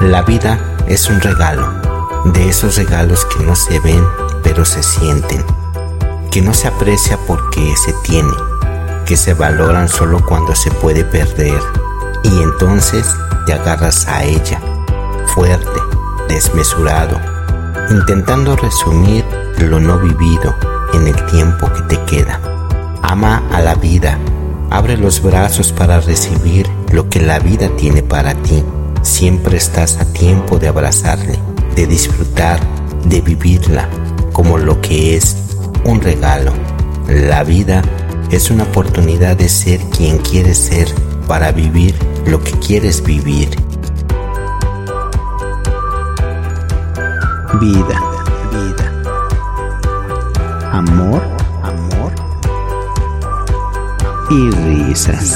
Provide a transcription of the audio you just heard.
La vida es un regalo, de esos regalos que no se ven pero se sienten, que no se aprecia porque se tiene, que se valoran solo cuando se puede perder y entonces te agarras a ella, fuerte, desmesurado, intentando resumir lo no vivido en el tiempo que te queda. Ama a la vida, abre los brazos para recibir lo que la vida tiene para ti siempre estás a tiempo de abrazarle, de disfrutar, de vivirla como lo que es un regalo. La vida es una oportunidad de ser quien quieres ser para vivir lo que quieres vivir. Vida, vida. Amor, amor. Y risas.